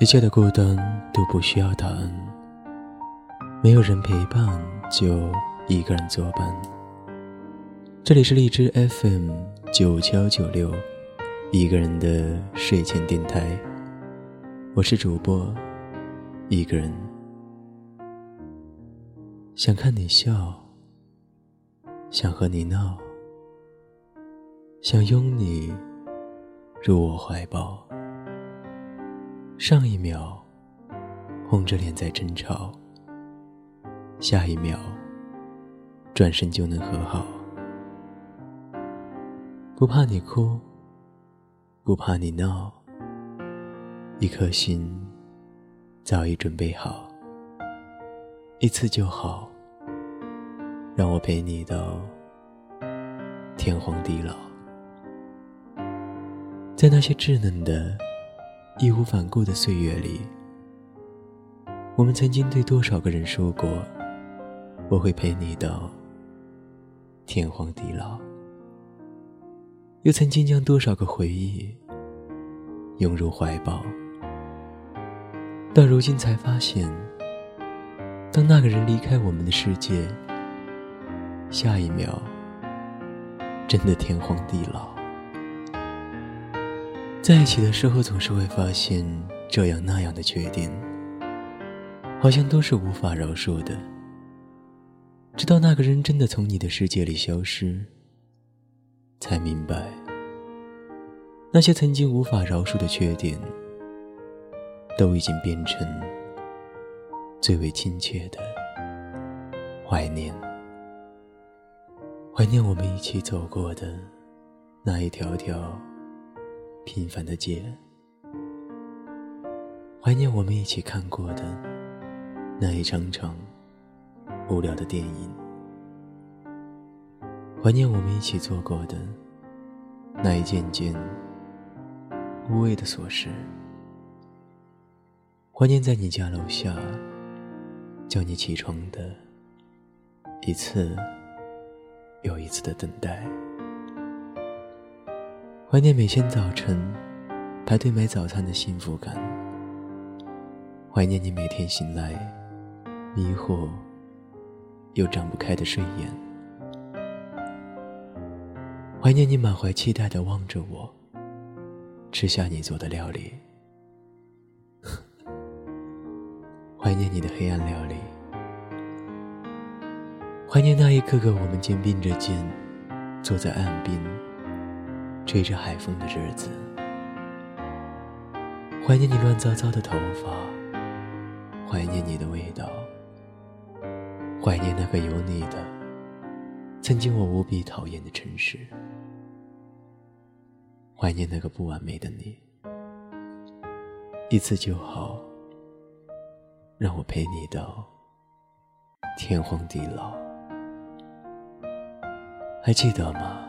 一切的孤单都不需要答案，没有人陪伴就一个人作伴。这里是荔枝 FM 九九九六，一个人的睡前电台，我是主播一个人，想看你笑，想和你闹，想拥你入我怀抱。上一秒，红着脸在争吵；下一秒，转身就能和好。不怕你哭，不怕你闹，一颗心早已准备好，一次就好，让我陪你到天荒地老。在那些稚嫩的。义无反顾的岁月里，我们曾经对多少个人说过：“我会陪你到天荒地老。”又曾经将多少个回忆拥入怀抱。到如今才发现，当那个人离开我们的世界，下一秒真的天荒地老。在一起的时候，总是会发现这样那样的缺点，好像都是无法饶恕的。直到那个人真的从你的世界里消失，才明白，那些曾经无法饶恕的缺点，都已经变成最为亲切的怀念。怀念我们一起走过的那一条条。平凡的街，怀念我们一起看过的那一场场无聊的电影，怀念我们一起做过的那一件件无谓的琐事，怀念在你家楼下叫你起床的一次又一次的等待。怀念每天早晨排队买早餐的幸福感，怀念你每天醒来迷惑又张不开的睡眼，怀念你满怀期待的望着我吃下你做的料理，怀念你的黑暗料理，怀念那一个个我们肩并着肩坐在岸边。吹着海风的日子，怀念你乱糟糟的头发，怀念你的味道，怀念那个有你的曾经我无比讨厌的城市，怀念那个不完美的你，一次就好，让我陪你到天荒地老，还记得吗？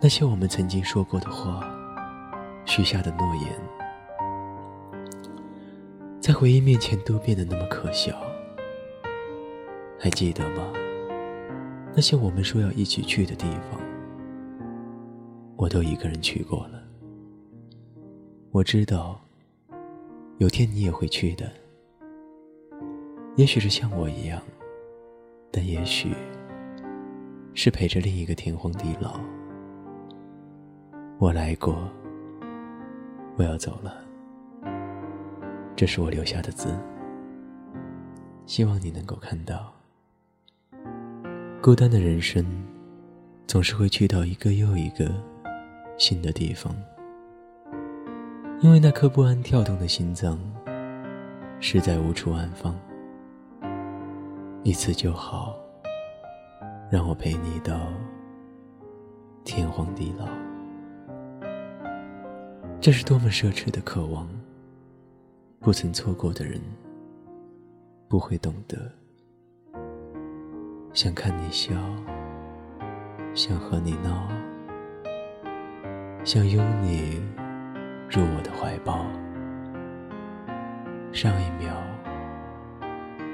那些我们曾经说过的话，许下的诺言，在回忆面前都变得那么可笑。还记得吗？那些我们说要一起去的地方，我都一个人去过了。我知道，有天你也会去的。也许是像我一样，但也许是陪着另一个天荒地老。我来过，我要走了。这是我留下的字，希望你能够看到。孤单的人生，总是会去到一个又一个新的地方，因为那颗不安跳动的心脏，实在无处安放。一次就好，让我陪你到天荒地老。这是多么奢侈的渴望！不曾错过的人，不会懂得。想看你笑，想和你闹，想拥你入我的怀抱。上一秒，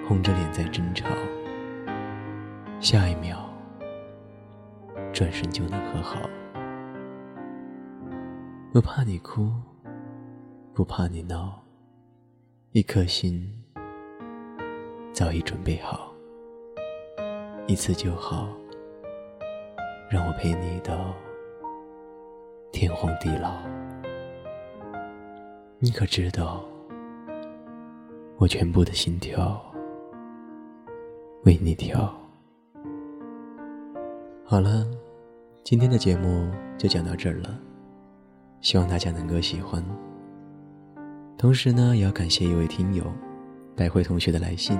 红着脸在争吵；下一秒，转身就能和好。不怕你哭，不怕你闹，一颗心早已准备好，一次就好，让我陪你到天荒地老。你可知道，我全部的心跳为你跳。好了，今天的节目就讲到这儿了，希望大家能够喜欢。同时呢，也要感谢一位听友，百惠同学的来信。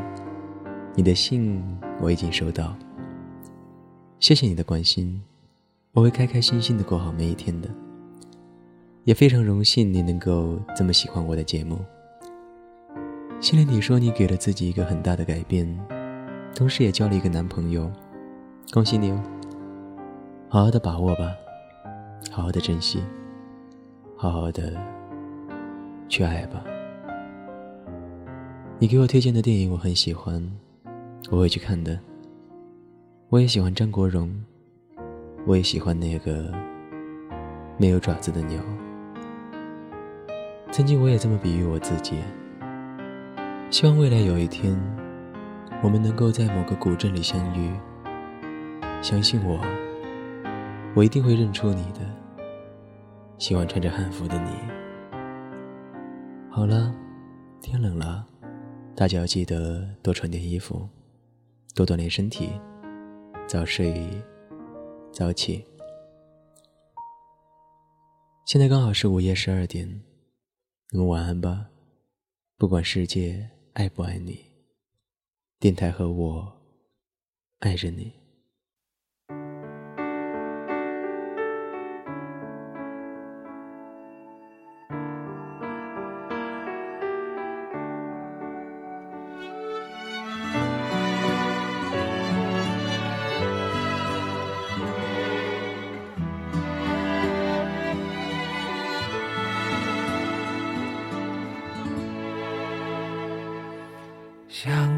你的信我已经收到，谢谢你的关心，我会开开心心的过好每一天的。也非常荣幸你能够这么喜欢我的节目。信里你说你给了自己一个很大的改变，同时也交了一个男朋友，恭喜你哦！好好的把握吧，好好的珍惜，好好的。去爱吧。你给我推荐的电影我很喜欢，我会去看的。我也喜欢张国荣，我也喜欢那个没有爪子的鸟。曾经我也这么比喻我自己，希望未来有一天，我们能够在某个古镇里相遇。相信我，我一定会认出你的。喜欢穿着汉服的你。好了，天冷了，大家要记得多穿点衣服，多锻炼身体，早睡早起。现在刚好是午夜十二点，你们晚安吧。不管世界爱不爱你，电台和我爱着你。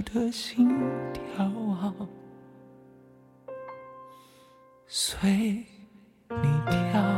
我的心跳随你跳。